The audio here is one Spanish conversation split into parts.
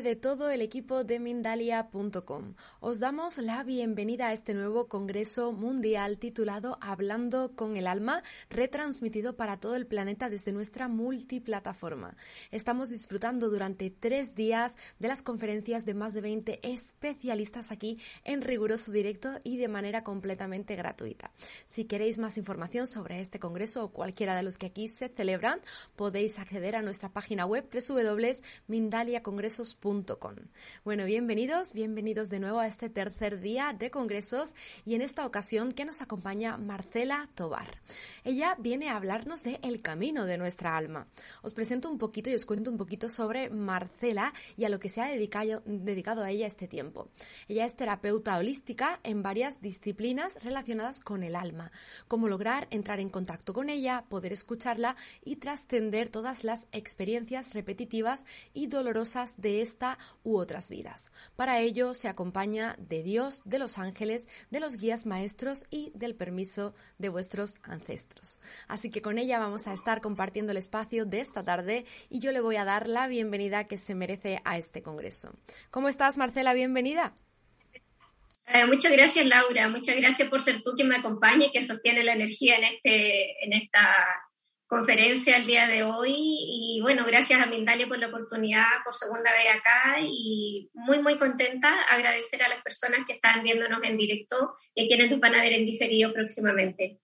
Nombre de todo el equipo de Mindalia.com. Os damos la bienvenida a este nuevo Congreso Mundial titulado Hablando con el Alma, retransmitido para todo el planeta desde nuestra multiplataforma. Estamos disfrutando durante tres días de las conferencias de más de 20 especialistas aquí en riguroso directo y de manera completamente gratuita. Si queréis más información sobre este Congreso o cualquiera de los que aquí se celebran, podéis acceder a nuestra página web www.mindalia.com Bueno, bienvenidos, bienvenidos de nuevo a este tercer día de congresos y en esta ocasión que nos acompaña Marcela Tobar. Ella viene a hablarnos de el camino de nuestra alma. Os presento un poquito y os cuento un poquito sobre Marcela y a lo que se ha dedicado, dedicado a ella este tiempo. Ella es terapeuta holística en varias disciplinas relacionadas con el alma, cómo lograr entrar en contacto con ella, poder escucharla y trascender todas las experiencias repetitivas y dolorosas de esta u otras vidas. Para ello se acompaña de Dios, de los ángeles, de los guías maestros y del permiso de vuestros ancestros. Así que con ella vamos a estar compartiendo el espacio de esta tarde y yo le voy a dar la bienvenida que se merece a este congreso. ¿Cómo estás, Marcela? Bienvenida. Eh, muchas gracias, Laura. Muchas gracias por ser tú quien me acompañe y que sostiene la energía en, este, en esta conferencia el día de hoy y bueno, gracias a Mindalia por la oportunidad por segunda vez acá y muy muy contenta, agradecer a las personas que están viéndonos en directo y a quienes nos van a ver en diferido próximamente.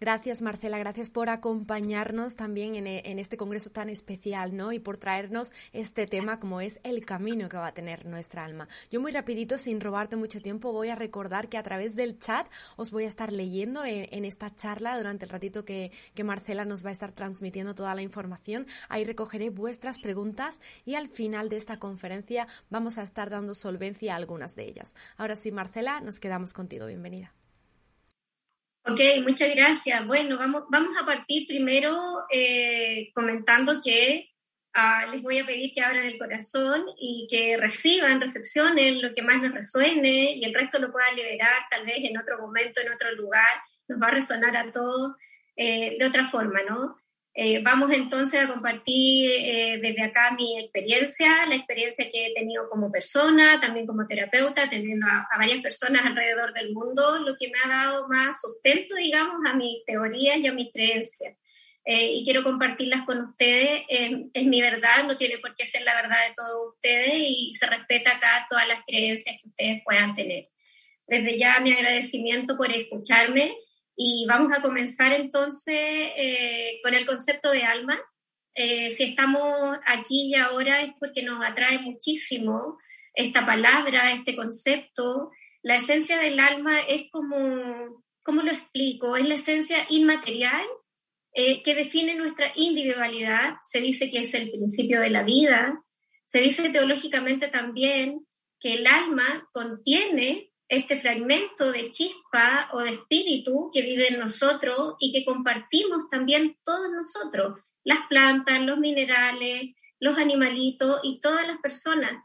Gracias, Marcela. Gracias por acompañarnos también e, en, este congreso tan especial, ¿no? Y por traernos este tema como es el camino que va a tener nuestra alma. Yo muy rapidito, sin robarte mucho tiempo, voy a recordar que a través del chat os voy a estar leyendo en, esta charla durante el ratito que, que Marcela nos va a estar transmitiendo toda la información. Ahí recogeré vuestras preguntas y al final de esta conferencia vamos a estar dando solvencia a algunas de ellas. Ahora sí, Marcela, nos quedamos contigo. Bienvenida. Ok, muchas gracias. Bueno, vamos, vamos a partir primero eh, comentando que ah, les voy a pedir que abran el corazón y que reciban, recepcionen lo que más les resuene y el resto lo puedan liberar tal vez en otro momento, en otro lugar. Nos va a resonar a todos eh, de otra forma, ¿no? Eh, vamos entonces a compartir eh, desde acá mi experiencia, la experiencia que he tenido como persona, también como terapeuta, atendiendo a, varias personas alrededor del mundo, lo que me ha dado más sustento, digamos, a mis teorías y a mis creencias. Eh, y quiero compartirlas con ustedes. es mi verdad, no tiene por qué ser la verdad de todos ustedes y se respeta acá todas las creencias que ustedes puedan tener. Desde ya mi agradecimiento por escucharme y vamos a comenzar entonces eh, con el concepto de alma. Eh, si estamos aquí y ahora es porque nos atrae muchísimo esta palabra, este concepto. La esencia del alma es como, ¿cómo lo explico? Es la esencia inmaterial eh, que define nuestra individualidad. Se dice que es el principio de la vida. Se dice teológicamente también que el alma contiene este fragmento de chispa o de espíritu que vive en nosotros y que compartimos también todos nosotros, las plantas, los minerales, los animalitos y todas las personas,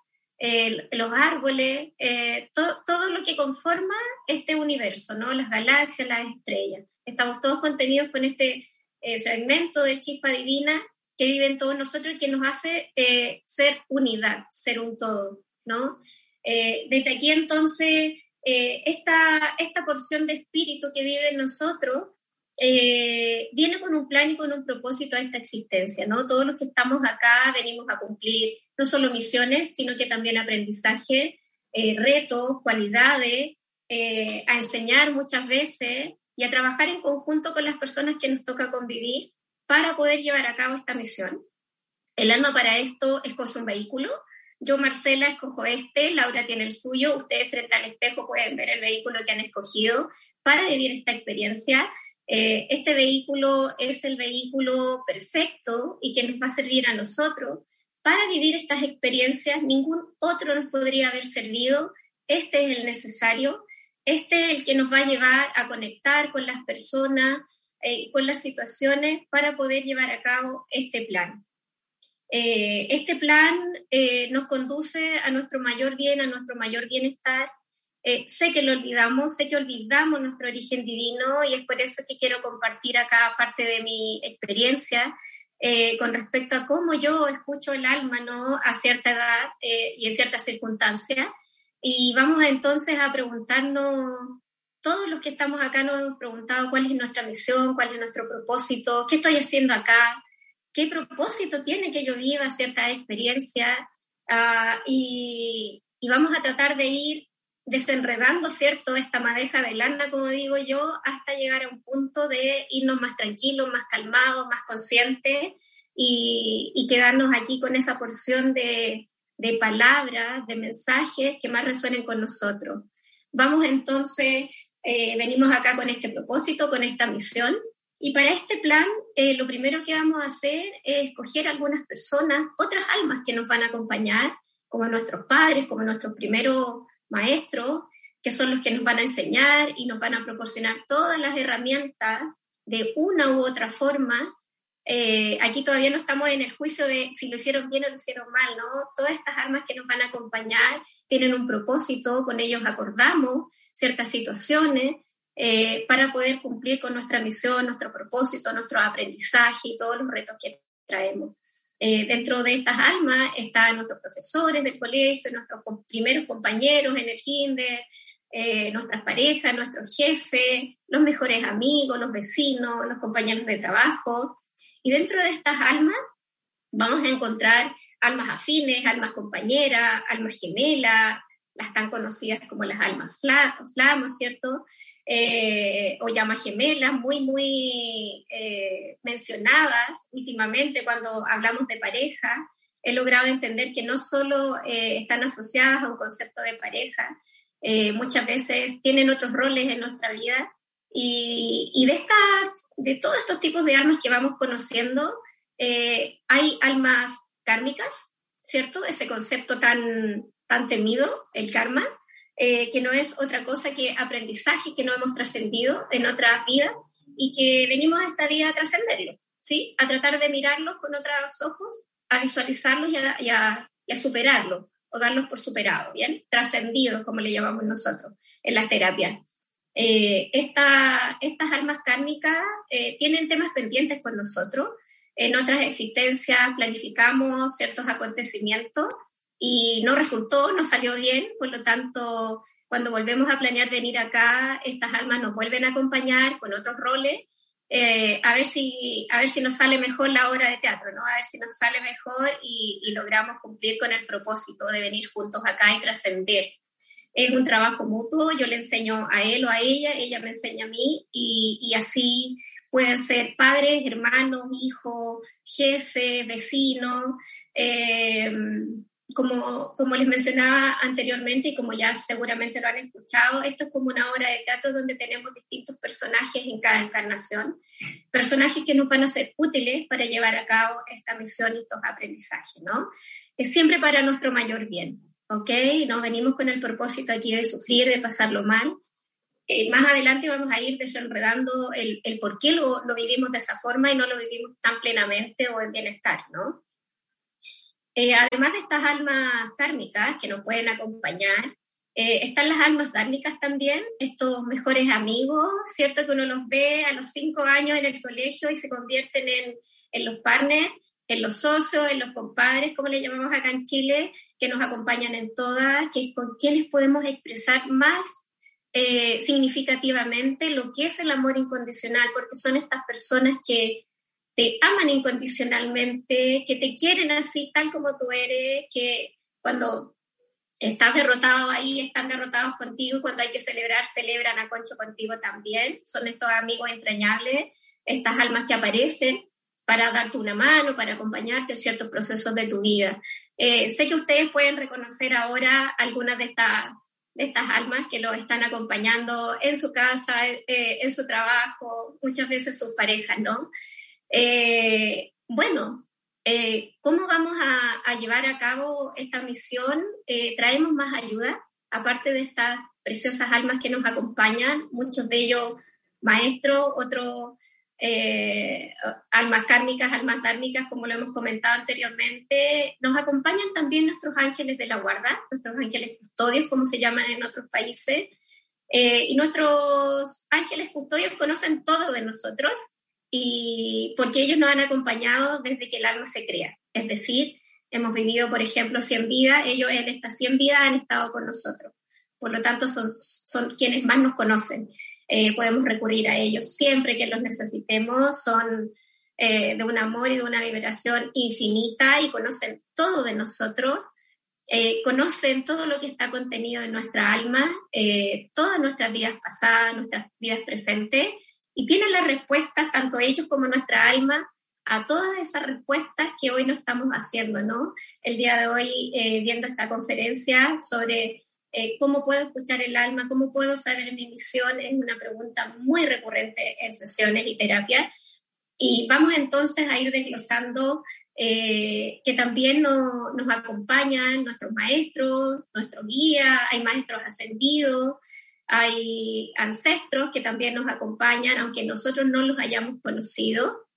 los árboles, eh, todo lo que conforma este universo, ¿no? las galaxias, las estrellas. Estamos todos contenidos con este eh, fragmento de chispa divina que vive en todos nosotros y que nos hace eh, ser unidad, ser un todo. ¿no? desde aquí entonces eh, esta, esta porción de espíritu que vive en nosotros eh, viene con un plan y con un propósito a esta existencia, ¿no? Todos los que estamos acá venimos a cumplir no solo misiones, sino que también aprendizaje, eh, retos, cualidades, a enseñar muchas veces y a trabajar en conjunto con las personas que nos toca convivir para poder llevar a cabo esta misión. El alma para esto escoge un vehículo. Yo, Marcela, escojo este, Laura tiene el suyo. Ustedes frente al espejo pueden ver el vehículo que han escogido para vivir esta experiencia. Eh, este vehículo es el vehículo perfecto y que nos va a servir a nosotros para vivir estas experiencias. Ningún otro nos podría haber servido. Este es el necesario. Este es el que nos va a llevar a conectar con las personas, eh, con las situaciones para poder llevar a cabo este plan. Eh, este plan eh, nos conduce a nuestro mayor bien, a nuestro mayor bienestar. sé que lo olvidamos, sé que olvidamos nuestro origen divino y es por eso que quiero compartir acá parte de mi experiencia con respecto a cómo yo escucho el alma ¿no? a cierta edad y en ciertas circunstancias y vamos entonces a preguntarnos, todos los que estamos acá nos hemos preguntado cuál es nuestra misión, cuál es nuestro propósito, qué estoy haciendo acá, qué propósito tiene que yo viva cierta experiencia. Ah, y, y, vamos a tratar de ir desenredando, ¿cierto?, esta madeja de lana, como digo yo, hasta llegar a un punto de irnos más tranquilos, más calmados, más conscientes y, y quedarnos aquí con esa porción de, de palabras, de mensajes que más resuenen con nosotros. Vamos entonces, eh, venimos acá con este propósito, con esta misión, y para este plan eh, lo primero que vamos a hacer es escoger algunas personas, otras almas que nos van a acompañar, como nuestros padres, como nuestros primeros maestros, que son los que nos van a enseñar y nos van a proporcionar todas las herramientas de una u otra forma eh, aquí todavía no estamos en el juicio de si lo hicieron bien o lo hicieron mal, ¿no? Todas estas armas que nos van a acompañar tienen un propósito, con ellos acordamos ciertas situaciones eh, para poder cumplir con nuestra misión, nuestro propósito, nuestro aprendizaje y todos los retos que traemos. Eh, dentro de estas almas están nuestros profesores del colegio, nuestros primeros compañeros en el kinder, nuestras parejas, nuestros jefes, los mejores amigos, los vecinos, los compañeros de trabajo, y dentro de estas almas vamos a encontrar almas afines, almas compañeras, almas gemelas, las tan conocidas como las almas flamas, ¿cierto? Eh, o llamas gemelas, muy, muy eh, mencionadas últimamente cuando hablamos de pareja. He logrado entender que no solo eh, están asociadas a un concepto de pareja, muchas veces tienen otros roles en nuestra vida y, de, estas, de todos estos tipos de almas que vamos conociendo, eh, hay almas kármicas, ¿cierto? Ese concepto tan, tan temido, el karma, eh, que no es otra cosa que aprendizaje que no hemos trascendido en otra vida y que venimos a esta vida a trascenderlo, ¿sí? A tratar de mirarlos con otros ojos, a visualizarlos y a, y a, y a superarlos o darlos por superados, ¿bien? Trascendidos, como le llamamos nosotros en las terapias. Eh, estas almas kármicas eh, tienen temas pendientes con nosotros. En otras existencias planificamos ciertos acontecimientos y no resultó, no salió bien, por lo tanto, cuando volvemos a planear venir acá, estas almas nos vuelven a acompañar con otros roles, eh, a, ver si, a ver si nos sale mejor la obra de teatro, ¿no? a ver si nos sale mejor y, y logramos cumplir con el propósito de venir juntos acá y trascender. Es un trabajo mutuo, yo le enseño a él o a ella, ella me enseña a mí y, así pueden ser padres, hermanos, hijos, jefe, vecino, eh, como, como les mencionaba anteriormente y como ya seguramente lo han escuchado, esto es como una obra de teatro donde tenemos distintos personajes en cada encarnación, personajes que nos van a ser útiles para llevar a cabo esta misión y estos aprendizajes, ¿no? Es siempre para nuestro mayor bien. ¿ok? No venimos con el propósito aquí de sufrir, de pasarlo mal. Eh, más adelante vamos a ir desenredando el, el por qué lo, lo, vivimos de esa forma y no lo vivimos tan plenamente o en bienestar, ¿no? Eh, además de estas almas kármicas que nos pueden acompañar, eh, están las almas dármicas también, estos mejores amigos, ¿cierto? Que uno los ve a los cinco años en el colegio y se convierten en, en los partners, en los socios, en los compadres, como le llamamos acá en Chile, que nos acompañan en todas, que es con quienes podemos expresar más eh, significativamente lo que es el amor incondicional, porque son estas personas que te aman incondicionalmente, que te quieren así tal como tú eres, que cuando estás derrotado ahí, están derrotados contigo, cuando hay que celebrar, celebran a concho contigo también, son estos amigos entrañables, estas almas que aparecen para darte una mano, para acompañarte en ciertos procesos de tu vida. Eh, sé que ustedes pueden reconocer ahora algunas de estas de estas almas que lo están acompañando en su casa, eh, en su trabajo, muchas veces sus parejas, ¿no? Eh, bueno, ¿cómo vamos a, llevar a cabo esta misión? traemos más ayuda, aparte de estas preciosas almas que nos acompañan, muchos de ellos maestros, otros eh, almas kármicas, almas dármicas, como lo hemos comentado anteriormente. Nos acompañan también nuestros ángeles de la guarda, nuestros ángeles custodios, como se llaman en otros países. Eh, y nuestros ángeles custodios conocen todo de nosotros y porque ellos nos han acompañado desde que el alma se crea. Es decir, hemos vivido, por ejemplo, 100 vidas, ellos en estas 100 vidas han estado con nosotros. Por lo tanto, son, son quienes más nos conocen. Eh, podemos recurrir a ellos siempre que los necesitemos, son eh, de un amor y de una vibración infinita y conocen todo de nosotros, eh, conocen todo lo que está contenido en nuestra alma, todas nuestras vidas pasadas, nuestras vidas presentes, y tienen las respuestas, tanto ellos como nuestra alma, a todas esas respuestas que hoy no estamos haciendo, ¿no? El día de hoy, viendo esta conferencia sobre eh, ¿Cómo puedo escuchar el alma? ¿Cómo puedo saber mi misión? Es una pregunta muy recurrente en sesiones y terapias. Y vamos entonces a ir desglosando eh, que también nos acompañan nuestros maestros, nuestro guía, hay maestros ascendidos, hay ancestros que también nos acompañan, aunque nosotros no los hayamos conocido.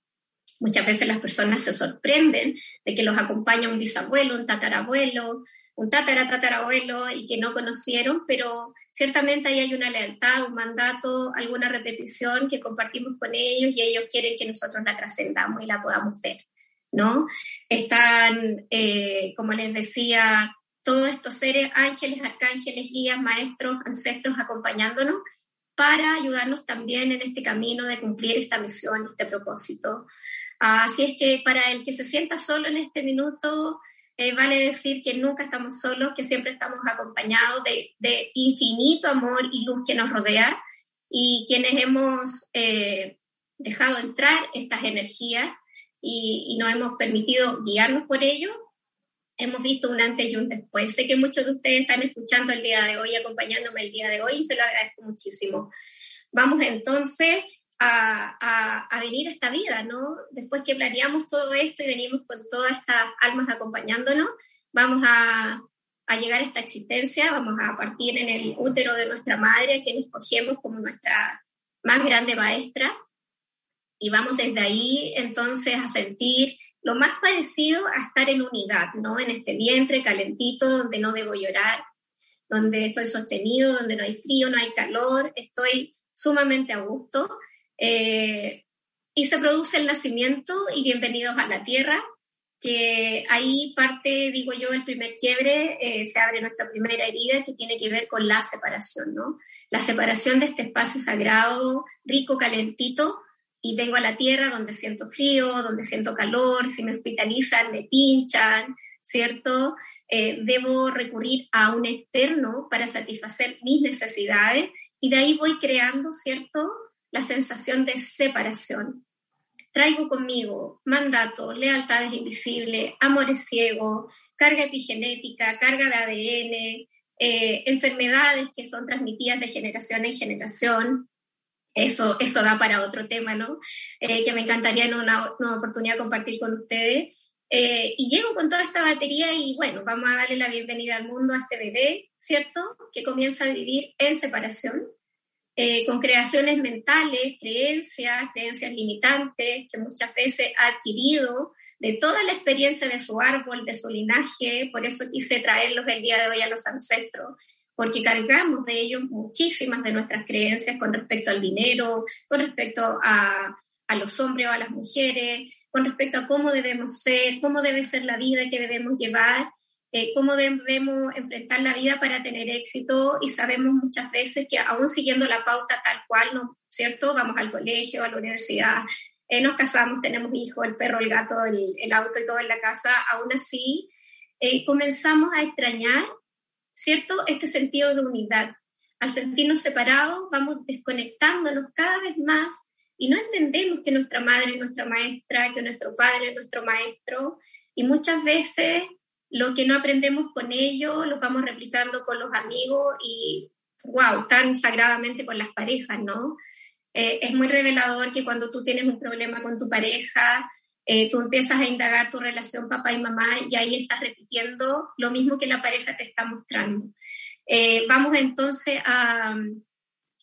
Muchas veces las personas se sorprenden de que los acompaña un bisabuelo, un tatarabuelo, un tatara, tatarabuelo y que no conocieron, pero ciertamente ahí hay una lealtad, un mandato, alguna repetición que compartimos con ellos y ellos quieren que nosotros la trascendamos y la podamos ver, ¿no? Están, eh, como les decía, todos estos seres, ángeles, arcángeles, guías, maestros, ancestros acompañándonos para ayudarnos también en este camino de cumplir esta misión, este propósito. Así es que para el que se sienta solo en este minuto, eh, vale decir que nunca estamos solos, que siempre estamos acompañados de, infinito amor y luz que nos rodea y quienes hemos eh, dejado entrar estas energías y, y, nos hemos permitido guiarnos por ello, hemos visto un antes y un después. Sé que muchos de ustedes están escuchando el día de hoy, acompañándome el día de hoy y se lo agradezco muchísimo. Vamos entonces a, a, venir a esta vida, ¿no? Después que planeamos todo esto y venimos con todas estas almas acompañándonos, vamos a, a llegar a esta existencia, vamos a partir en el útero de nuestra madre, a quien escogemos como nuestra más grande maestra, y vamos desde ahí entonces a sentir lo más parecido a estar en unidad, ¿no? En este vientre calentito donde no debo llorar, donde estoy sostenido, donde no hay frío, no hay calor, estoy sumamente a gusto eh, y se produce el nacimiento y bienvenidos a la tierra, que ahí parte, digo yo, el primer quiebre, eh, se abre nuestra primera herida que tiene que ver con la separación, ¿no? La separación de este espacio sagrado, rico, calentito, y vengo a la tierra donde siento frío, donde siento calor, si me hospitalizan, me pinchan, ¿cierto? Eh, debo recurrir a un externo para satisfacer mis necesidades y de ahí voy creando, ¿cierto? la sensación de separación. Traigo conmigo mandatos, lealtades invisibles, amores ciegos, carga epigenética, carga de ADN, eh, enfermedades que son transmitidas de generación en generación. Eso, eso da para otro tema, ¿no? Eh, que me encantaría en una, una, oportunidad compartir con ustedes. Eh, y llego con toda esta batería y bueno, vamos a darle la bienvenida al mundo a este bebé, ¿cierto? Que comienza a vivir en separación, eh, con creaciones mentales, creencias, creencias limitantes que muchas veces ha adquirido de toda la experiencia de su árbol, de su linaje, por eso quise traerlos el día de hoy a los ancestros, porque cargamos de ellos muchísimas de nuestras creencias con respecto al dinero, con respecto a, a los hombres o a las mujeres, con respecto a cómo debemos ser, cómo debe ser la vida que debemos llevar, eh, cómo debemos enfrentar la vida para tener éxito y sabemos muchas veces que aún siguiendo la pauta tal cual, ¿no? ¿cierto? Vamos al colegio, a la universidad, eh, nos casamos, tenemos hijos, el perro, el gato, el, el, auto y todo en la casa, aún así eh, comenzamos a extrañar, ¿cierto? Este sentido de unidad. Al sentirnos separados, vamos desconectándonos cada vez más y no entendemos que nuestra madre es nuestra maestra, que nuestro padre es nuestro maestro, y muchas veces lo que no aprendemos con ellos lo vamos replicando con los amigos y, wow, tan sagradamente con las parejas, ¿no? Eh, es muy revelador que cuando tú tienes un problema con tu pareja, eh, tú empiezas a indagar tu relación papá y mamá y ahí estás repitiendo lo mismo que la pareja te está mostrando. Eh, vamos entonces a,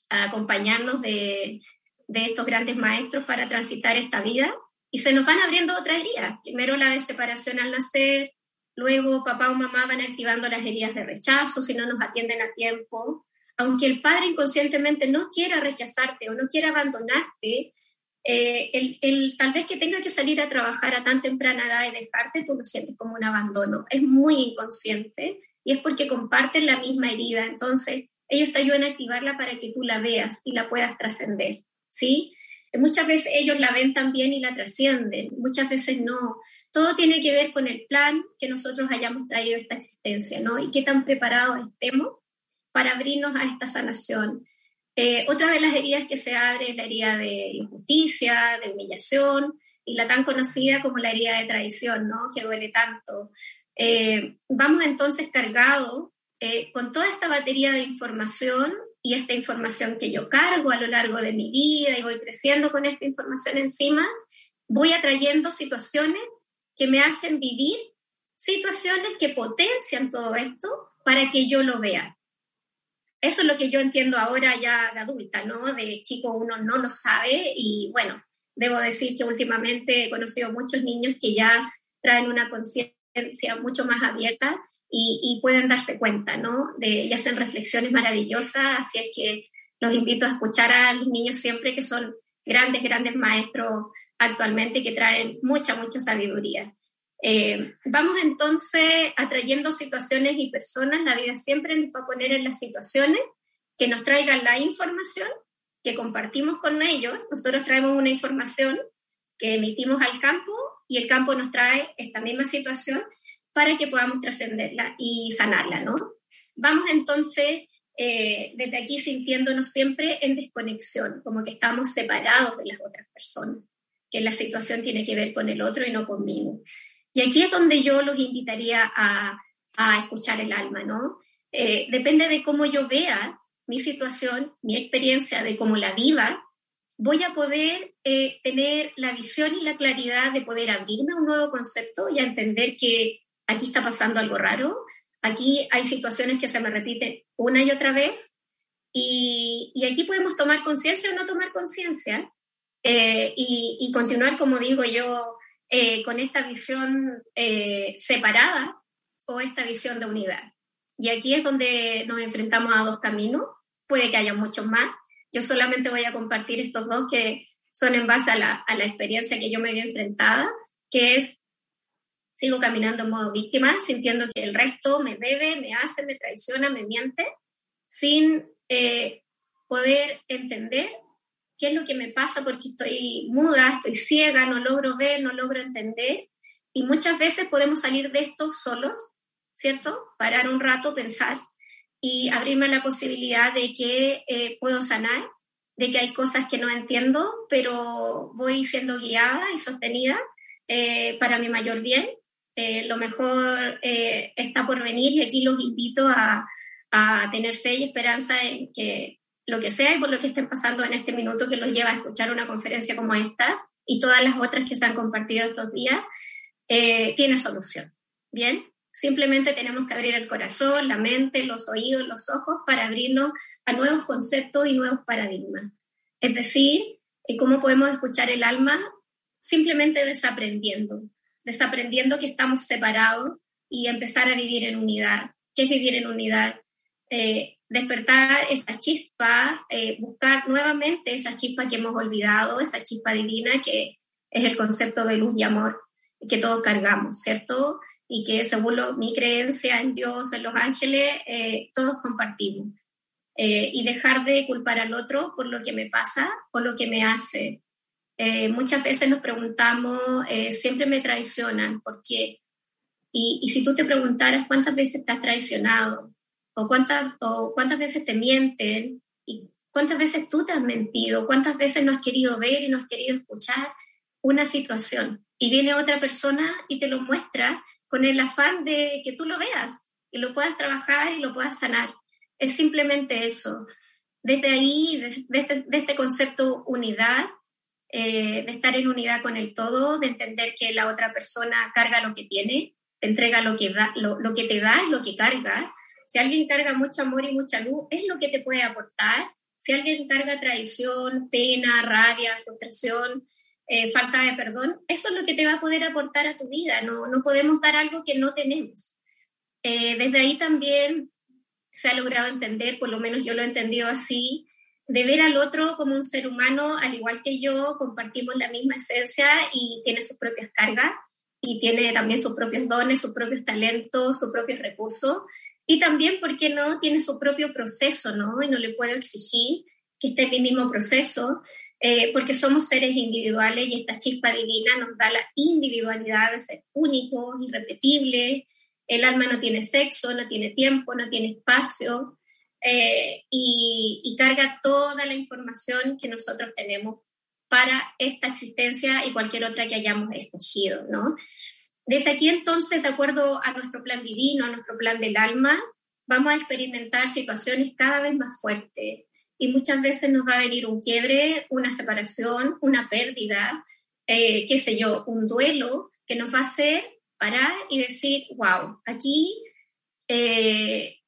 acompañarnos de, de estos grandes maestros para transitar esta vida y se nos van abriendo otras heridas. Primero la de separación al nacer, luego papá o mamá van activando las heridas de rechazo si no nos atienden a tiempo. Aunque el padre inconscientemente no quiera rechazarte o no quiera abandonarte, eh, el, tal vez que tenga que salir a trabajar a tan temprana edad y dejarte, tú lo sientes como un abandono. Es muy inconsciente y es porque comparten la misma herida. Entonces, ellos te ayudan a activarla para que tú la veas y la puedas trascender. ¿sí? Muchas veces ellos la ven también y la trascienden, muchas veces no. Todo tiene que ver con el plan que nosotros hayamos traído a esta existencia, ¿no? Y qué tan preparados estemos para abrirnos a esta sanación. Eh, otra de las heridas que se abre es la herida de injusticia, de humillación, y la tan conocida como la herida de traición, ¿no? Que duele tanto. Eh, vamos entonces cargados eh, con toda esta batería de información y esta información que yo cargo a lo largo de mi vida y voy creciendo con esta información encima, voy atrayendo situaciones que me hacen vivir situaciones que potencian todo esto para que yo lo vea. Eso es lo que yo entiendo ahora ya de adulta, ¿no? De chico uno no lo sabe y bueno, debo decir que últimamente he conocido muchos niños que ya traen una conciencia mucho más abierta y, pueden darse cuenta, ¿no? De, y hacen reflexiones maravillosas, así es que los invito a escuchar a los niños siempre que son grandes, grandes maestros actualmente que traen mucha, mucha sabiduría. Eh, vamos entonces atrayendo situaciones y personas, la vida siempre nos va a poner en las situaciones que nos traigan la información que compartimos con ellos. Nosotros traemos una información que emitimos al campo y el campo nos trae esta misma situación para que podamos trascenderla y sanarla, ¿no? Vamos entonces eh, desde aquí sintiéndonos siempre en desconexión, como que estamos separados de las otras personas, que la situación tiene que ver con el otro y no conmigo. Y aquí es donde yo los invitaría a, escuchar el alma, ¿no? Eh, depende de cómo yo vea mi situación, mi experiencia, de cómo la viva, voy a poder eh, tener la visión y la claridad de poder abrirme a un nuevo concepto y a entender que aquí está pasando algo raro, aquí hay situaciones que se me repiten una y otra vez, y, aquí podemos tomar conciencia o no tomar conciencia, eh, y, continuar, como digo yo, eh, con esta visión eh, separada o esta visión de unidad. Y aquí es donde nos enfrentamos a dos caminos, puede que haya muchos más, yo solamente voy a compartir estos dos que son en base a la, experiencia que yo me vi enfrentada, que es sigo caminando en modo víctima, sintiendo que el resto me debe, me hace, me traiciona, me miente, sin eh, poder entender qué es lo que me pasa porque estoy muda, estoy ciega, no logro ver, no logro entender. Y muchas veces podemos salir de esto solos, ¿cierto? Parar un rato, pensar y abrirme la posibilidad de que eh, puedo sanar, de que hay cosas que no entiendo, pero voy siendo guiada y sostenida eh, para mi mayor bien eh, lo mejor eh, está por venir y aquí los invito a, a, tener fe y esperanza en que lo que sea y por lo que estén pasando en este minuto que los lleva a escuchar una conferencia como esta y todas las otras que se han compartido estos días, eh, tiene solución. Bien, simplemente tenemos que abrir el corazón, la mente, los oídos, los ojos para abrirnos a nuevos conceptos y nuevos paradigmas. Es decir, cómo podemos escuchar el alma simplemente desaprendiendo, desaprendiendo que estamos separados y empezar a vivir en unidad. ¿Qué es vivir en unidad? Eh, despertar esa chispa, eh, buscar nuevamente esa chispa que hemos olvidado, esa chispa divina que es el concepto de luz y amor que todos cargamos, ¿cierto? Y que según mi creencia en Dios, en los ángeles, eh, todos compartimos. y dejar de culpar al otro por lo que me pasa o lo que me hace, muchas veces nos preguntamos, siempre me traicionan, ¿por qué? Y, y, si tú te preguntaras cuántas veces te has traicionado o cuántas, o cuántas veces te mienten y ¿Cuántas veces tú te has mentido? ¿Cuántas veces no has querido ver y no has querido escuchar una situación? Y viene otra persona y te lo muestra con el afán de que tú lo veas y lo puedas trabajar y lo puedas sanar. Es simplemente eso. Desde ahí, desde, este concepto unidad, eh, de estar en unidad con el todo, de entender que la otra persona carga lo que tiene, te entrega lo que, da, lo, lo que te da es lo que carga. Si alguien carga mucho amor y mucha luz, es lo que te puede aportar si alguien carga traición, pena, rabia, frustración, eh, falta de perdón, eso es lo que te va a poder aportar a tu vida. No, no podemos dar algo que no tenemos. Eh, desde ahí también se ha logrado entender, por lo menos yo lo he entendido así, de ver al otro como un ser humano, al igual que yo, compartimos la misma esencia y tiene sus propias cargas y tiene también sus propios dones, sus propios talentos, sus propios recursos. Y también, ¿por qué no? Tiene su propio proceso, ¿no? Y no le puedo exigir que esté en mi mismo proceso, eh, porque somos seres individuales y esta chispa divina nos da la individualidad de ser únicos, irrepetibles. El alma no tiene sexo, no tiene tiempo, no tiene espacio eh, y, y carga toda la información que nosotros tenemos para esta existencia y cualquier otra que hayamos escogido, ¿no? Desde aquí entonces, de acuerdo a nuestro plan divino, a nuestro plan del alma, vamos a experimentar situaciones cada vez más fuertes. Y muchas veces nos va a venir un quiebre, una separación, una pérdida, eh, qué sé yo, un duelo que nos va a hacer parar y decir, wow, aquí eh,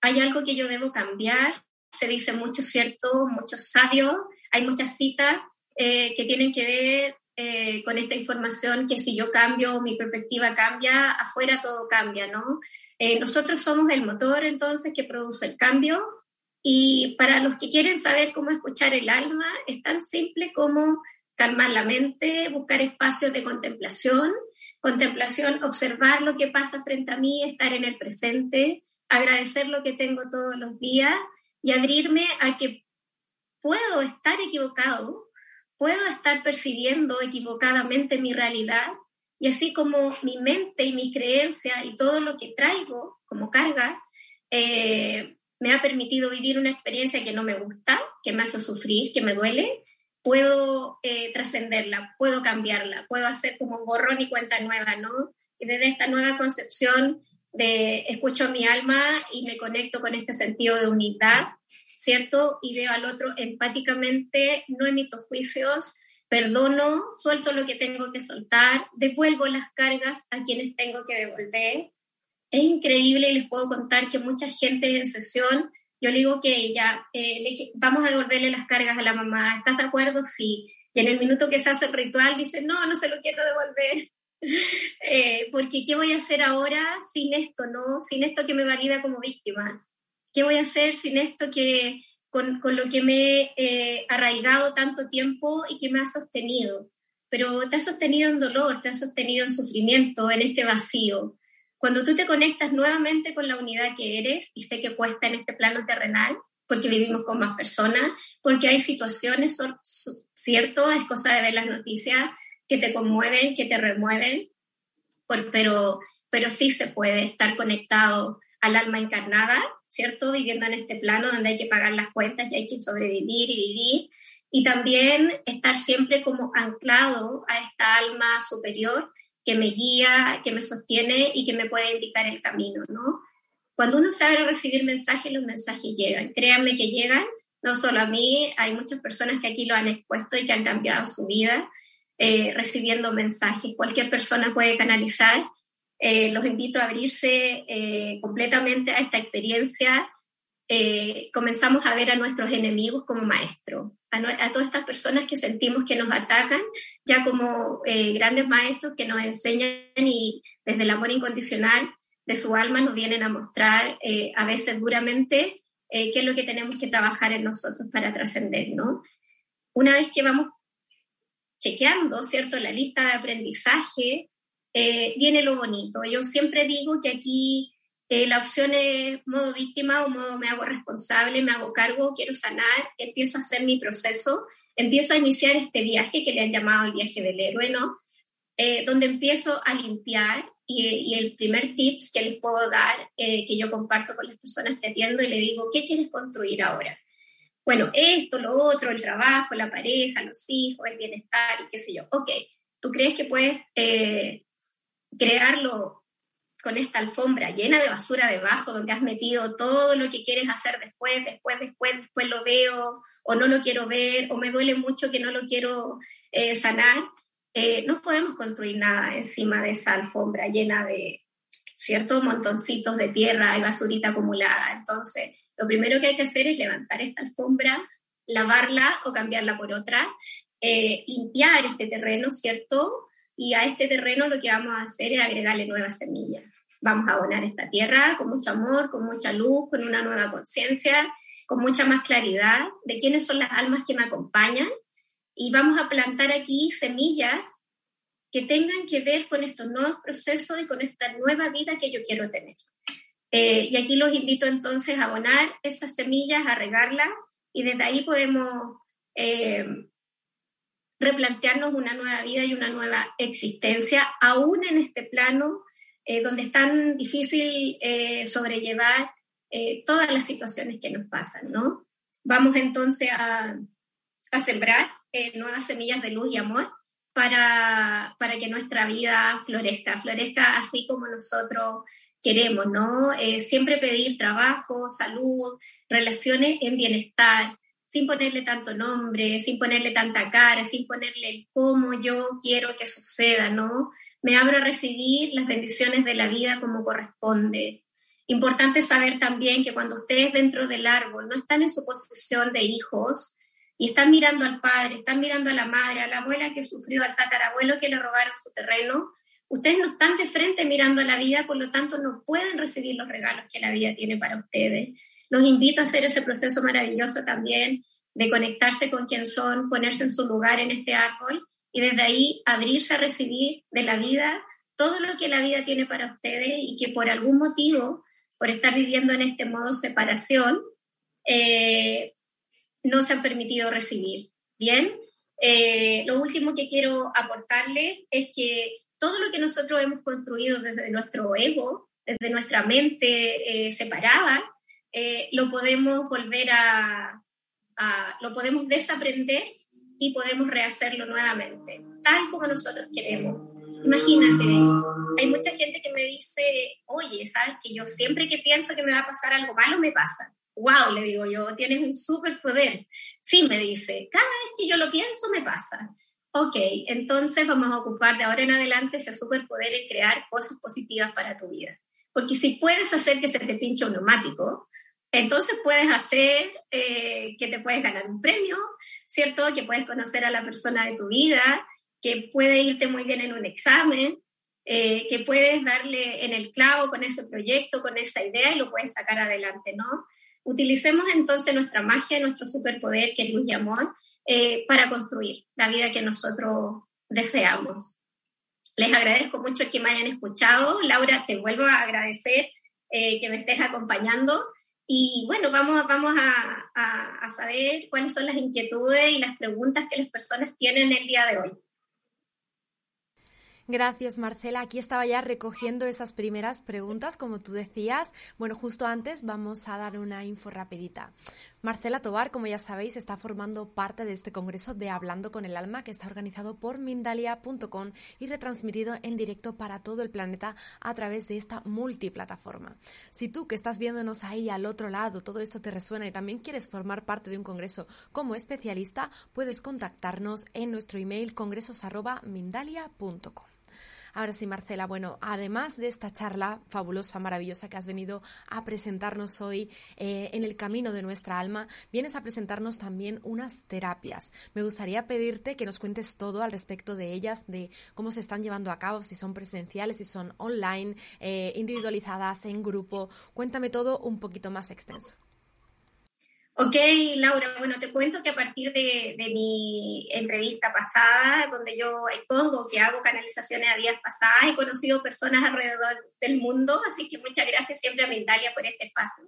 hay algo que yo debo cambiar. Se dice mucho cierto, muchos sabios, hay muchas citas eh, que tienen que ver eh, con esta información que si yo cambio, mi perspectiva cambia, afuera todo cambia, ¿no? Eh, nosotros somos el motor entonces que produce el cambio y para los que quieren saber cómo escuchar el alma, es tan simple como calmar la mente, buscar espacios de contemplación, contemplación, observar lo que pasa frente a mí, estar en el presente, agradecer lo que tengo todos los días y abrirme a que puedo estar equivocado, puedo estar percibiendo equivocadamente mi realidad y así como mi mente y mis creencias y todo lo que traigo como carga eh, me ha permitido vivir una experiencia que no me gusta, que me hace sufrir, que me duele, puedo eh, trascenderla, puedo cambiarla, puedo hacer como borrón y cuenta nueva, ¿no? Y desde esta nueva concepción de escucho mi alma y me conecto con este sentido de unidad, ¿cierto? Y veo al otro empáticamente, no emito juicios, perdono, suelto lo que tengo que soltar, devuelvo las cargas a quienes tengo que devolver. Es increíble y les puedo contar que mucha gente en sesión, yo le digo que ella, eh, vamos a devolverle las cargas a la mamá, ¿estás de acuerdo? Sí. Y en el minuto que se hace el ritual dice, no, no se lo quiero devolver. eh, porque ¿qué voy a hacer ahora sin esto, no? Sin esto que me valida como víctima. ¿Qué voy a hacer sin esto que con, con lo que me he eh, arraigado tanto tiempo y que me ha sostenido? Pero te ha sostenido en dolor, te ha sostenido en sufrimiento, en este vacío. Cuando tú te conectas nuevamente con la unidad que eres, y sé que cuesta en este plano terrenal, porque vivimos con más personas, porque hay situaciones, cierto, es cosa de ver las noticias que te conmueven, que te remueven, pero, pero sí se puede estar conectado al alma encarnada ¿cierto? Viviendo en este plano donde hay que pagar las cuentas y hay que sobrevivir y vivir. Y también estar siempre como anclado a esta alma superior que me guía, que me sostiene y que me puede indicar el camino, ¿no? Cuando uno sabe recibir mensajes, los mensajes llegan. Créanme que llegan, no solo a mí, hay muchas personas que aquí lo han expuesto y que han cambiado su vida eh, recibiendo mensajes. Cualquier persona puede canalizar eh, los invito a abrirse eh, completamente a esta experiencia. Eh, comenzamos a ver a nuestros enemigos como maestros, a, todas estas personas que sentimos que nos atacan, ya como grandes maestros que nos enseñan y desde el amor incondicional de su alma nos vienen a mostrar a veces duramente qué es lo que tenemos que trabajar en nosotros para trascender, ¿no? Una vez que vamos chequeando, ¿cierto?, la lista de aprendizaje, eh, viene lo bonito. Yo siempre digo que aquí eh, la opción es modo víctima o modo me hago responsable, me hago cargo, quiero sanar, empiezo a hacer mi proceso, empiezo a iniciar este viaje que le han llamado el viaje del héroe, ¿no? Eh, donde empiezo a limpiar y, y, el primer tips que les puedo dar, que yo comparto con las personas que atiendo y le digo, ¿qué quieres construir ahora? bueno, esto, lo otro, el trabajo, la pareja, los hijos, el bienestar y qué sé yo. Ok, ¿tú crees que puedes eh, crearlo con esta alfombra llena de basura debajo, donde has metido todo lo que quieres hacer después, después, después, después lo veo, o no lo quiero ver, o me duele mucho que no lo quiero eh, sanar? Eh, no podemos construir nada encima de esa alfombra llena de ciertos montoncitos de tierra y basurita acumulada. Entonces, lo primero que hay que hacer es levantar esta alfombra, lavarla o cambiarla por otra, eh, limpiar este terreno, ¿cierto? Y a este terreno lo que vamos a hacer es agregarle nuevas semillas. Vamos a abonar esta tierra con mucho amor, con mucha luz, con una nueva conciencia, con mucha más claridad de quiénes son las almas que me acompañan y vamos a plantar aquí semillas que tengan que ver con estos nuevos procesos y con esta nueva vida que yo quiero tener. Eh, y aquí los invito entonces a abonar esas semillas, a regarlas y desde ahí podemos eh, replantearnos una nueva vida y una nueva existencia, aún en este plano eh, donde es tan difícil sobrellevar todas las situaciones que nos pasan, ¿no? Vamos entonces a, a sembrar eh, nuevas semillas de luz y amor para, para que nuestra vida florezca, florezca así como nosotros queremos, ¿no? Eh, siempre pedir trabajo, salud, relaciones en bienestar, sin ponerle tanto nombre, sin ponerle tanta cara, sin ponerle el cómo yo quiero que suceda, ¿no? Me abro a recibir las bendiciones de la vida como corresponde. Importante saber también que cuando ustedes dentro del árbol no están en su posición de hijos, y están mirando al padre, están mirando a la madre, a la abuela que sufrió, al tatarabuelo que le robaron su terreno, ustedes no están de frente mirando a la vida, por lo tanto no pueden recibir los regalos que la vida tiene para ustedes. Los invito a hacer ese proceso maravilloso también de conectarse con quien son, ponerse en su lugar en este árbol y desde ahí abrirse a recibir de la vida todo lo que la vida tiene para ustedes y que por algún motivo, por estar viviendo en este modo separación, eh, no se han permitido recibir. Bien, eh, lo último que quiero aportarles es que todo lo que nosotros hemos construido desde nuestro ego, desde nuestra mente eh, separada, eh, lo podemos volver a, lo podemos desaprender y podemos rehacerlo nuevamente, tal como nosotros queremos. Imagínate, hay mucha gente que me dice, oye, sabes que yo siempre que pienso que me va a pasar algo malo, me pasa wow, le digo yo, tienes un superpoder. Sí, me dice, cada vez que yo lo pienso me pasa. Ok, entonces vamos a ocupar de ahora en adelante ese superpoder en crear cosas positivas para tu vida. Porque si puedes hacer que se te pinche un neumático, entonces puedes hacer eh, que te puedes ganar un premio, ¿cierto? Que puedes conocer a la persona de tu vida, que puede irte muy bien en un examen, eh, que puedes darle en el clavo con ese proyecto, con esa idea y lo puedes sacar adelante, ¿no? Utilicemos entonces nuestra magia, nuestro superpoder, que es luz y amor, eh, para construir la vida que nosotros deseamos. Les agradezco mucho que me hayan escuchado. Laura, te vuelvo a agradecer que me estés acompañando. Y bueno, vamos, vamos a, a saber cuáles son las inquietudes y las preguntas que las personas tienen el día de hoy. Gracias, Marcela. Aquí estaba ya recogiendo esas primeras preguntas, como tú decías. Bueno, justo antes vamos a dar una info rapidita. Marcela Tobar, como ya sabéis, está formando parte de este congreso de Hablando con el Alma que está organizado por Mindalia.com y retransmitido en directo para todo el planeta a través de esta multiplataforma. Si tú que estás viéndonos ahí al otro lado, todo esto te resuena y también quieres formar parte de un congreso como especialista, puedes contactarnos en nuestro email congresos.mindalia.com. Ahora sí, Marcela, bueno, además de esta charla fabulosa, maravillosa que has venido a presentarnos hoy eh, en el camino de nuestra alma, vienes a presentarnos también unas terapias. Me gustaría pedirte que nos cuentes todo al respecto de ellas, de cómo se están llevando a cabo, si son presenciales, si son online, eh, individualizadas, en grupo. Cuéntame todo un poquito más extenso. Ok, Laura, bueno, te cuento que a partir de, mi entrevista pasada, donde yo expongo que hago canalizaciones a días pasadas, he conocido personas alrededor del mundo, así que muchas gracias siempre a Mindalia por este espacio.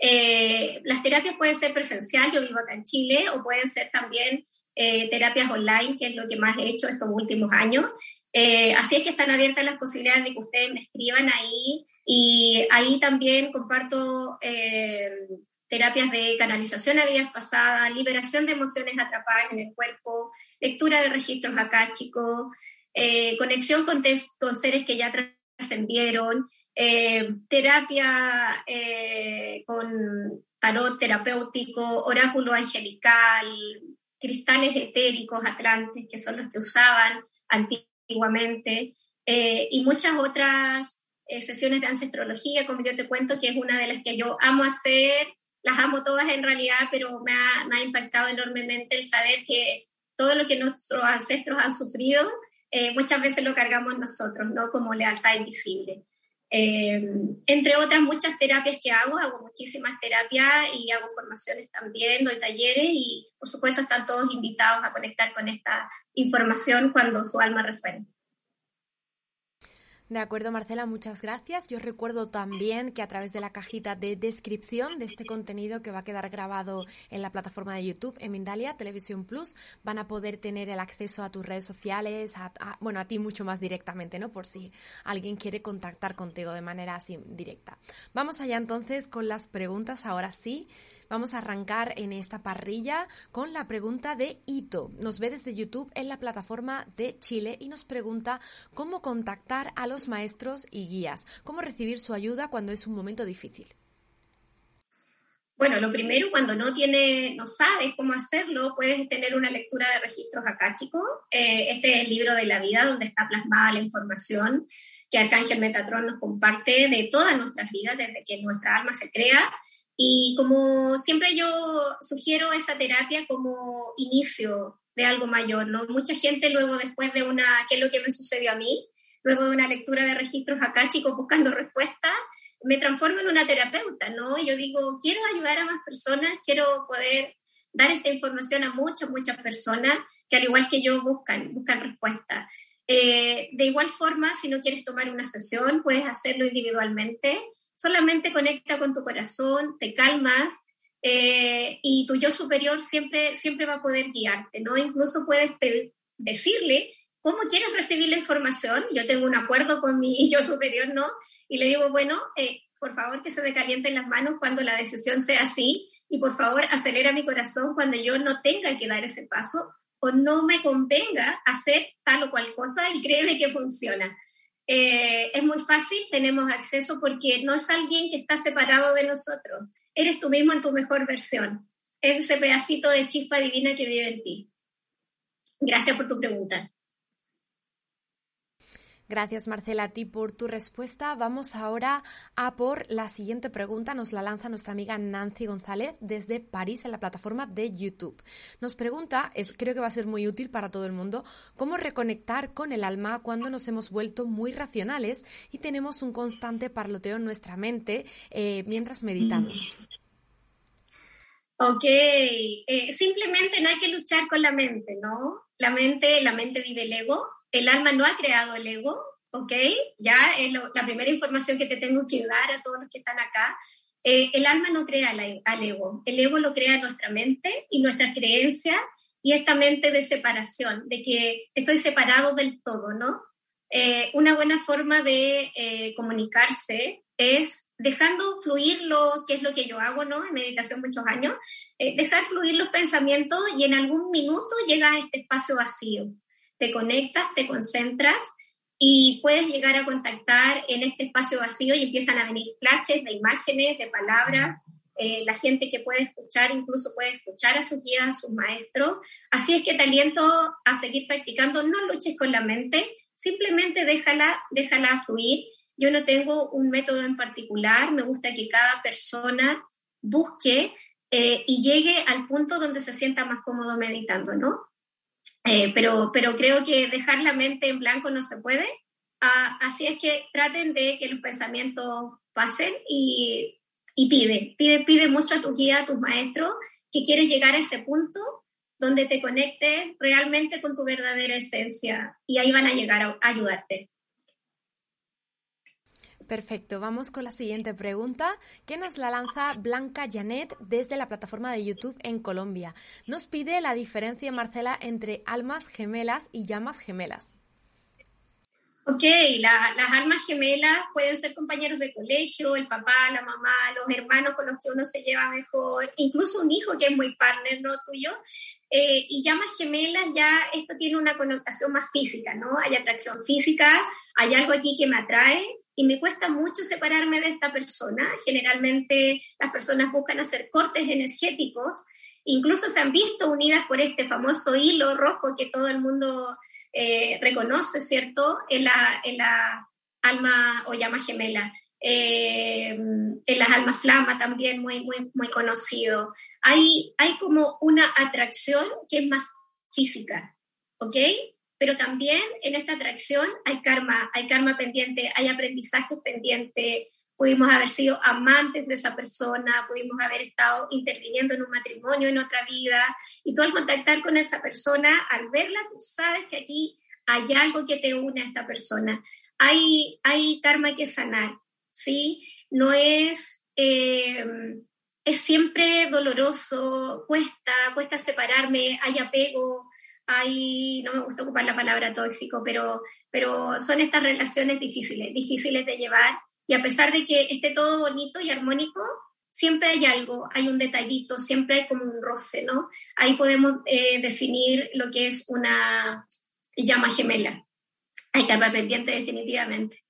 Eh, las terapias pueden ser presencial, yo vivo acá en Chile, o pueden ser también eh, terapias online, que es lo que más he hecho estos últimos años. Eh, así es que están abiertas las posibilidades de que ustedes me escriban ahí y ahí también comparto terapias de canalización a vidas pasadas, liberación de emociones atrapadas en el cuerpo, lectura de registros akáshicos, eh, conexión con, seres que ya trascendieron, eh, terapia eh, con tarot terapéutico, oráculo angelical, cristales etéricos atlantes, que son los que usaban antiguamente, y muchas otras sesiones de ancestrología, como yo te cuento, que es una de las que yo amo hacer, las amo todas en realidad, pero me ha, me ha impactado enormemente el saber que todo lo que nuestros ancestros han sufrido, eh, muchas veces lo cargamos nosotros, ¿no? Como lealtad invisible. Eh, entre otras muchas terapias que hago, hago muchísimas terapias y hago formaciones también, doy talleres y por supuesto están todos invitados a conectar con esta información cuando su alma resuene. De acuerdo, Marcela, muchas gracias. Yo recuerdo también que a través de la cajita de descripción de este contenido que va a quedar grabado en la plataforma de YouTube, en Mindalia Televisión Plus, van a poder tener el acceso a tus redes sociales, a, bueno, a ti mucho más directamente, ¿no? Por si alguien quiere contactar contigo de manera así directa. Vamos allá entonces con las preguntas, ahora sí. Vamos a arrancar en esta parrilla con la pregunta de Ito. Nos ve desde YouTube en la plataforma de Chile y nos pregunta cómo contactar a los maestros y guías, cómo recibir su ayuda cuando es un momento difícil. Bueno, lo primero, cuando no tiene, no sabes cómo hacerlo, puedes tener una lectura de registros acá, chicos. Eh, este es el libro de la vida donde está plasmada la información que Arcángel Metatron nos comparte de todas nuestras vidas, desde que nuestra alma se crea y como siempre yo sugiero esa terapia como inicio de algo mayor, ¿no? Mucha gente luego después de una, ¿qué es lo que me sucedió a mí? Luego de una lectura de registros acá, chicos, buscando respuestas, me transformo en una terapeuta, ¿no? Yo digo, quiero ayudar a más personas, quiero poder dar esta información a muchas, muchas personas que al igual que yo buscan, buscan respuestas. Eh, de igual forma, si no quieres tomar una sesión, puedes hacerlo individualmente solamente conecta con tu corazón, te calmas eh, y tu yo superior siempre, siempre va a poder guiarte, ¿no? Incluso puedes decirle cómo quieres recibir la información. Yo tengo un acuerdo con mi yo superior, ¿no? Y le digo, bueno, eh, por favor que se me calienten las manos cuando la decisión sea así y por favor acelera mi corazón cuando yo no tenga que dar ese paso o no me convenga hacer tal o cual cosa y créeme que funciona. Eh, es muy fácil, tenemos acceso porque no es alguien que está separado de nosotros, eres tú mismo en tu mejor versión, es ese pedacito de chispa divina que vive en ti. Gracias por tu pregunta. Gracias, Marcela, a ti por tu respuesta. Vamos ahora a por la siguiente pregunta. Nos la lanza nuestra amiga Nancy González desde París en la plataforma de YouTube. Nos pregunta, es, creo que va a ser muy útil para todo el mundo, cómo reconectar con el alma cuando nos hemos vuelto muy racionales y tenemos un constante parloteo en nuestra mente eh, mientras meditamos. Ok, eh, simplemente no hay que luchar con la mente, ¿no? La mente, la mente vive el ego el alma no ha creado el ego, ¿ok? Ya es la primera información que te tengo que dar a todos los que están acá. Eh, el alma no crea al ego, el ego lo crea nuestra mente y nuestras creencias y esta mente de separación, de que estoy separado del todo, ¿no? Eh, una buena forma de eh, comunicarse es dejando fluir los, que es lo que yo hago, ¿no? En meditación muchos años, dejar fluir los pensamientos y en algún minuto llega a este espacio vacío te conectas, te concentras y puedes llegar a contactar en este espacio vacío y empiezan a venir flashes de imágenes, de palabras. Eh, la gente que puede escuchar incluso puede escuchar a sus guías, a sus maestros. Así es que te aliento a seguir practicando. No luches con la mente, simplemente déjala, déjala fluir. Yo no tengo un método en particular, me gusta que cada persona busque eh, y llegue al punto donde se sienta más cómodo meditando, ¿no? Eh, pero, pero creo que dejar la mente en blanco no se puede. Ah, así es que traten de que los pensamientos pasen y, y pide, pide, pide mucho a tu guía, a tus maestros, que quieres llegar a ese punto donde te conectes realmente con tu verdadera esencia y ahí van a llegar a ayudarte. Perfecto, vamos con la siguiente pregunta que nos la lanza Blanca Janet desde la plataforma de YouTube en Colombia. Nos pide la diferencia, Marcela, entre almas gemelas y llamas gemelas. Ok, las almas gemelas pueden ser compañeros de colegio, el papá, la mamá, los hermanos con los que uno se lleva mejor, incluso un hijo que es muy partner, ¿no? Tuyo. Eh, y llamas gemelas, ya esto tiene una connotación más física, ¿no? Hay atracción física, hay algo aquí que me atrae y me cuesta mucho separarme de esta persona. Generalmente las personas buscan hacer cortes energéticos, incluso se han visto unidas por este famoso hilo rojo que todo el mundo eh, reconoce, ¿cierto?, en la, en la, alma o llama gemela. Eh, en las almas flama también muy, muy, muy conocido. Hay, hay como una atracción que es más física, ¿ok? Pero también en esta atracción hay karma, hay karma pendiente, hay aprendizajes pendientes, pudimos haber sido amantes de esa persona, pudimos haber estado interviniendo en un matrimonio en otra vida, y tú al contactar con esa persona, al verla, tú sabes que aquí hay algo que te une a esta persona. Hay, hay karma que sanar, ¿sí? No es, eh, es siempre doloroso, cuesta, cuesta separarme, hay apego, hay, no me gusta ocupar la palabra tóxico, pero, pero son estas relaciones difíciles, difíciles de llevar y a pesar de que esté todo bonito y armónico, siempre hay algo, hay un detallito, siempre hay como un roce, ¿no? Ahí podemos eh, definir lo que es una llama gemela. Hay capa pendiente definitivamente.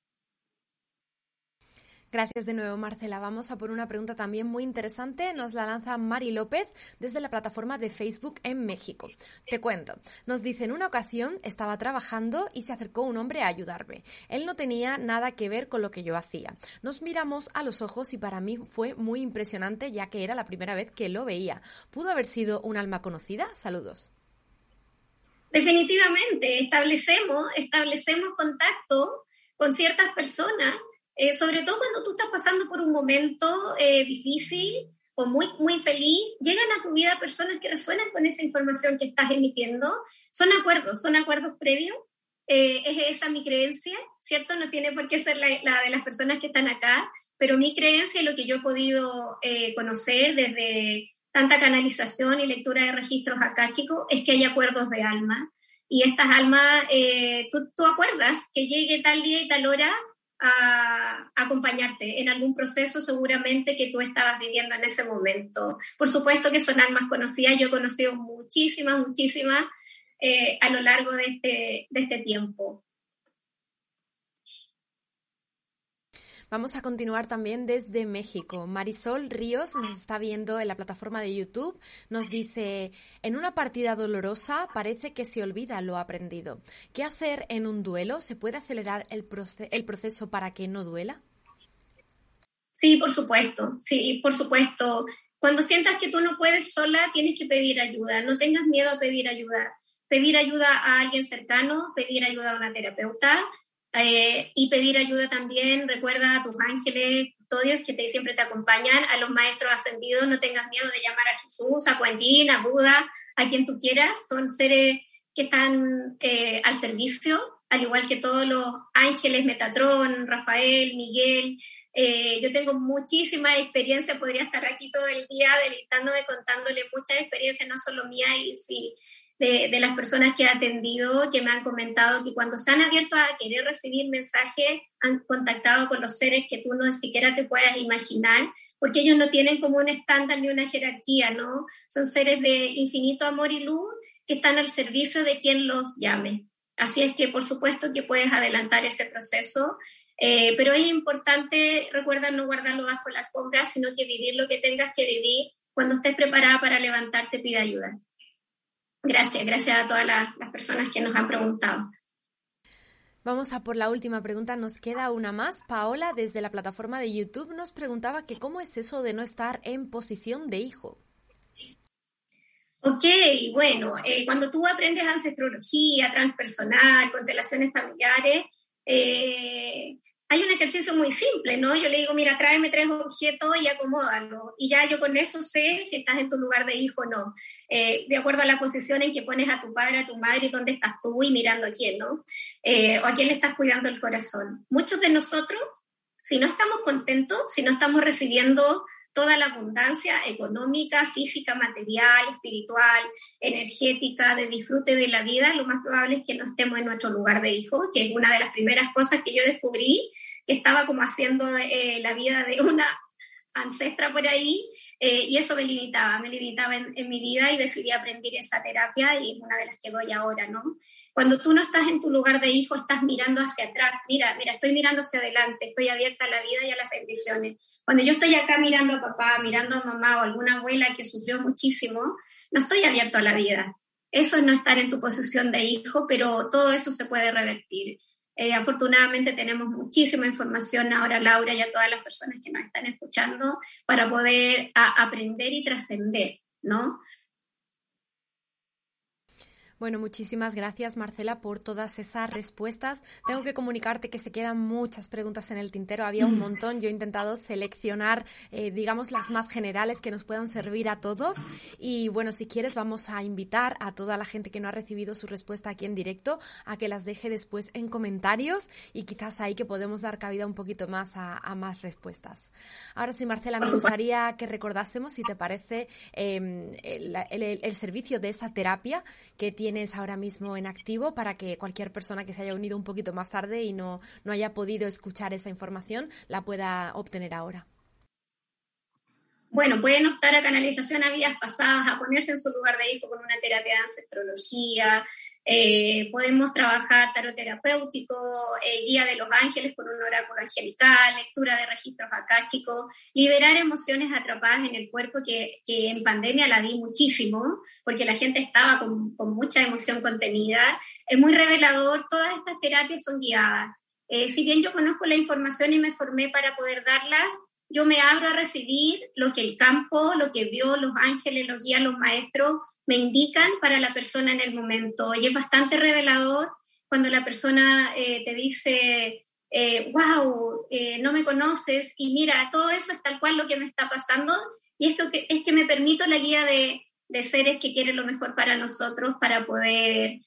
Gracias de nuevo, Marcela. Vamos a por una pregunta también muy interesante. Nos la lanza Mari López desde la plataforma de Facebook en México. Te cuento. Nos dice, en una ocasión estaba trabajando y se acercó un hombre a ayudarme. Él no tenía nada que ver con lo que yo hacía. Nos miramos a los ojos y para mí fue muy impresionante ya que era la primera vez que lo veía. ¿Pudo haber sido un alma conocida? Saludos. Definitivamente, establecemos, establecemos contacto con ciertas personas eh, sobre todo cuando tú estás pasando por un momento eh, difícil o muy, muy feliz, llegan a tu vida personas que resuenan con esa información que estás emitiendo. Son acuerdos, son acuerdos previos. Eh, es esa mi creencia, ¿cierto? No tiene por qué ser la, de las personas que están acá, pero mi creencia y lo que yo he podido conocer desde tanta canalización y lectura de registros acá, chicos, es que hay acuerdos de alma. Y estas almas, tú, tú acuerdas que llegue tal día y tal hora a, acompañarte en algún proceso seguramente que tú estabas viviendo en ese momento. Por supuesto que son almas conocidas, yo he conocido muchísimas, muchísimas eh, a lo largo de este, de este tiempo. Vamos a continuar también desde México. Marisol Ríos nos está viendo en la plataforma de YouTube. Nos dice, en una partida dolorosa parece que se olvida lo aprendido. ¿Qué hacer en un duelo? ¿Se puede acelerar el, el proceso para que no duela? Sí, por supuesto. Sí, por supuesto. Cuando sientas que tú no puedes sola, tienes que pedir ayuda. No tengas miedo a pedir ayuda. Pedir ayuda a alguien cercano, pedir ayuda a una terapeuta, eh, y pedir ayuda también, recuerda a tus ángeles, custodios que te, siempre te acompañan, a los maestros ascendidos, no tengas miedo de llamar a Jesús, a Quentin, a Buda, a quien tú quieras, son seres que están eh, al servicio, al igual que todos los ángeles, Metatron, Rafael, Miguel. Eh, yo tengo muchísima experiencia, podría estar aquí todo el día deleitándome, contándole muchas experiencias, no solo mía, y sí, de, las personas que he atendido que me han comentado que cuando se han abierto a querer recibir mensajes, han contactado con los seres que tú no siquiera te puedas imaginar, porque ellos no tienen como un estándar ni una jerarquía, ¿no? Son seres de infinito amor y luz que están al servicio de quien los llame. Así es que, por supuesto, que puedes adelantar ese proceso, eh, pero es importante, recuerda, no guardarlo bajo la alfombra, sino que vivir lo que tengas que vivir. Cuando estés preparada para levantarte, pide ayuda. Gracias, gracias a todas las, personas que nos han preguntado. Vamos a por la última pregunta. Nos queda una más. Paola, desde la plataforma de YouTube, nos preguntaba que cómo es eso de no estar en posición de hijo. Ok, bueno, eh, cuando tú aprendes ancestrología transpersonal, constelaciones familiares, eh, hay un ejercicio muy simple, ¿no? Yo le digo, mira, tráeme tres objetos y acomódalo. Y ya yo con eso sé si estás en tu lugar de hijo o no. Eh, de acuerdo a la posición en que pones a tu padre, a tu madre, y dónde estás tú y mirando a quién, ¿no? Eh, o a quién le estás cuidando el corazón. Muchos de nosotros, si no estamos contentos, si no estamos recibiendo toda la abundancia económica, física, material, espiritual, energética, de disfrute de la vida, lo más probable es que no estemos en nuestro lugar de hijo, que es una de las primeras cosas que yo descubrí, que estaba como haciendo eh, la vida de una ancestra por ahí, eh, y eso me limitaba, me limitaba en, en, mi vida y decidí aprender esa terapia y es una de las que doy ahora, ¿no? Cuando tú no estás en tu lugar de hijo, estás mirando hacia atrás, mira, mira, estoy mirando hacia adelante, estoy abierta a la vida y a las bendiciones. Cuando yo estoy acá mirando a papá, mirando a mamá o alguna abuela que sufrió muchísimo, no estoy abierto a la vida. Eso es no estar en tu posición de hijo, pero todo eso se puede revertir. Eh, afortunadamente tenemos muchísima información ahora, Laura, y a todas las personas que nos están escuchando para poder aprender y trascender, ¿no? Bueno, muchísimas gracias Marcela por todas esas respuestas. Tengo que comunicarte que se quedan muchas preguntas en el tintero. Había un montón. Yo he intentado seleccionar, eh, digamos, las más generales que nos puedan servir a todos. Y bueno, si quieres, vamos a invitar a toda la gente que no ha recibido su respuesta aquí en directo a que las deje después en comentarios y quizás ahí que podemos dar cabida un poquito más a, más respuestas. Ahora sí, Marcela, me gustaría que recordásemos, si te parece, em, el servicio de esa terapia que tiene tienes ahora mismo en activo para que cualquier persona que se haya unido un poquito más tarde y no, no haya podido escuchar esa información la pueda obtener ahora? Bueno, pueden optar a canalización a vidas pasadas, a ponerse en su lugar de hijo con una terapia de ancestrología, eh, podemos trabajar tarot terapéutico, eh, guía de los ángeles con un oráculo angelical, lectura de registros chicos, liberar emociones atrapadas en el cuerpo que, que, en pandemia la di muchísimo, porque la gente estaba con, con, mucha emoción contenida. Es muy revelador, todas estas terapias son guiadas. Eh, si bien yo conozco la información y me formé para poder darlas, yo me abro a recibir lo que el campo, lo que Dios, los ángeles, los guías, los maestros me indican para la persona en el momento. Y es bastante revelador cuando la persona eh, te dice, wow, eh, eh, no me conoces y mira, todo eso es tal cual lo que me está pasando y esto que, es que me permito la guía de, seres que quieren lo mejor para nosotros para poder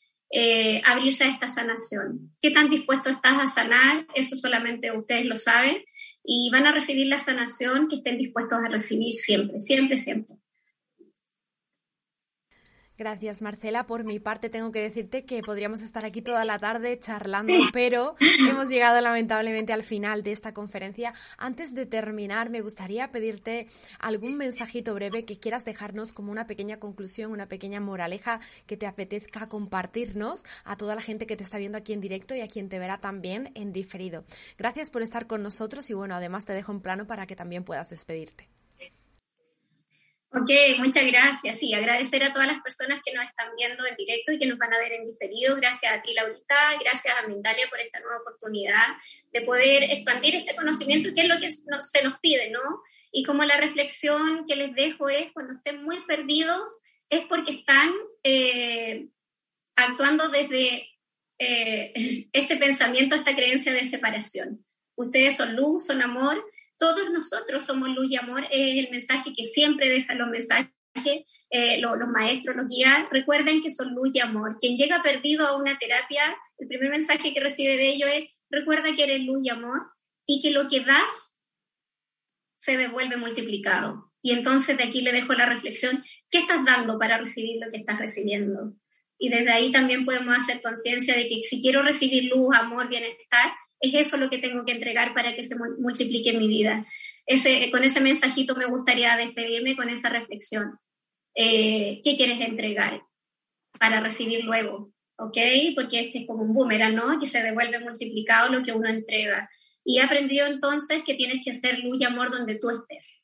abrirse a esta sanación. ¿Qué tan dispuesto estás a sanar? Eso solamente ustedes lo saben y van a recibir la sanación que estén dispuestos a recibir siempre, siempre, siempre. Gracias, Marcela. Por mi parte, tengo que decirte que podríamos estar aquí toda la tarde charlando, pero hemos llegado lamentablemente al final de esta conferencia. Antes de terminar, me gustaría pedirte algún mensajito breve que quieras dejarnos como una pequeña conclusión, una pequeña moraleja que te apetezca compartirnos a toda la gente que te está viendo aquí en directo y a quien te verá también en diferido. Gracias por estar con nosotros y bueno, además te dejo en plano para que también puedas despedirte. Ok, muchas gracias. Sí, agradecer a todas las personas que nos están viendo en directo y que nos van a ver en diferido. Gracias a ti, Laurita. Gracias a Mindalia por esta nueva oportunidad de poder expandir este conocimiento, que es lo que se nos pide, ¿no? Y como la reflexión que les dejo es, cuando estén muy perdidos, es porque están eh, actuando desde eh, este pensamiento, esta creencia de separación. Ustedes son luz, son amor todos nosotros somos luz y amor, es el mensaje que siempre dejan los mensajes, eh, los, maestros, los guías, recuerden que son luz y amor. Quien llega perdido a una terapia, el primer mensaje que recibe de ello es, recuerda que eres luz y amor y que lo que das se devuelve multiplicado. Y entonces de aquí le dejo la reflexión, ¿qué estás dando para recibir lo que estás recibiendo? Y desde ahí también podemos hacer conciencia de que si quiero recibir luz, amor, bienestar, es eso lo que tengo que entregar para que se multiplique mi vida. Ese, con ese mensajito me gustaría despedirme con esa reflexión. Eh, ¿Qué quieres entregar para recibir luego? ¿Ok? Porque este es como un boomerang, ¿no? Que se devuelve multiplicado lo que uno entrega. Y he aprendido entonces que tienes que hacer luz y amor donde tú estés.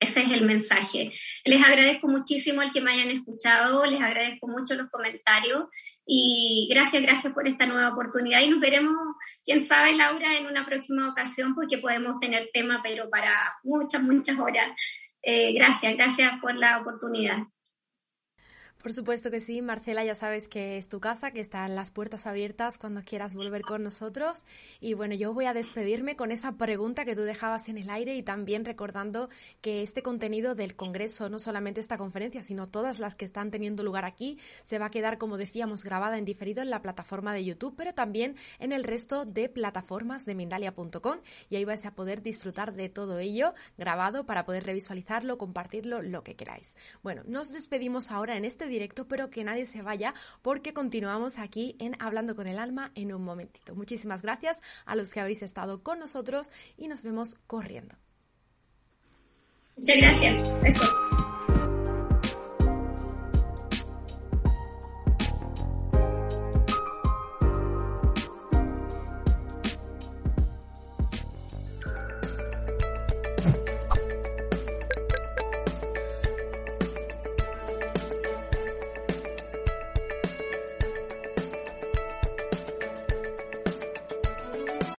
Ese es el mensaje. Les agradezco muchísimo el que me hayan escuchado, les agradezco mucho los comentarios y gracias, gracias por esta nueva oportunidad y nos veremos, quién sabe, Laura, en una próxima ocasión porque podemos tener tema, pero para muchas, muchas horas. Eh, gracias, gracias por la oportunidad. Por supuesto que sí, Marcela, ya sabes que es tu casa, que están las puertas abiertas cuando quieras volver con nosotros. Y bueno, yo voy a despedirme con esa pregunta que tú dejabas en el aire y también recordando que este contenido del Congreso, no solamente esta conferencia, sino todas las que están teniendo lugar aquí, se va a quedar, como decíamos, grabada en diferido en la plataforma de YouTube, pero también en el resto de plataformas de Mindalia.com y ahí vais a poder disfrutar de todo ello grabado para poder revisualizarlo, compartirlo, lo que queráis. Bueno, nos despedimos ahora en este directo, pero que nadie se vaya porque continuamos aquí en Hablando con el Alma en un momentito. Muchísimas gracias a los que habéis estado con nosotros y nos vemos corriendo. Muchas gracias. Besos.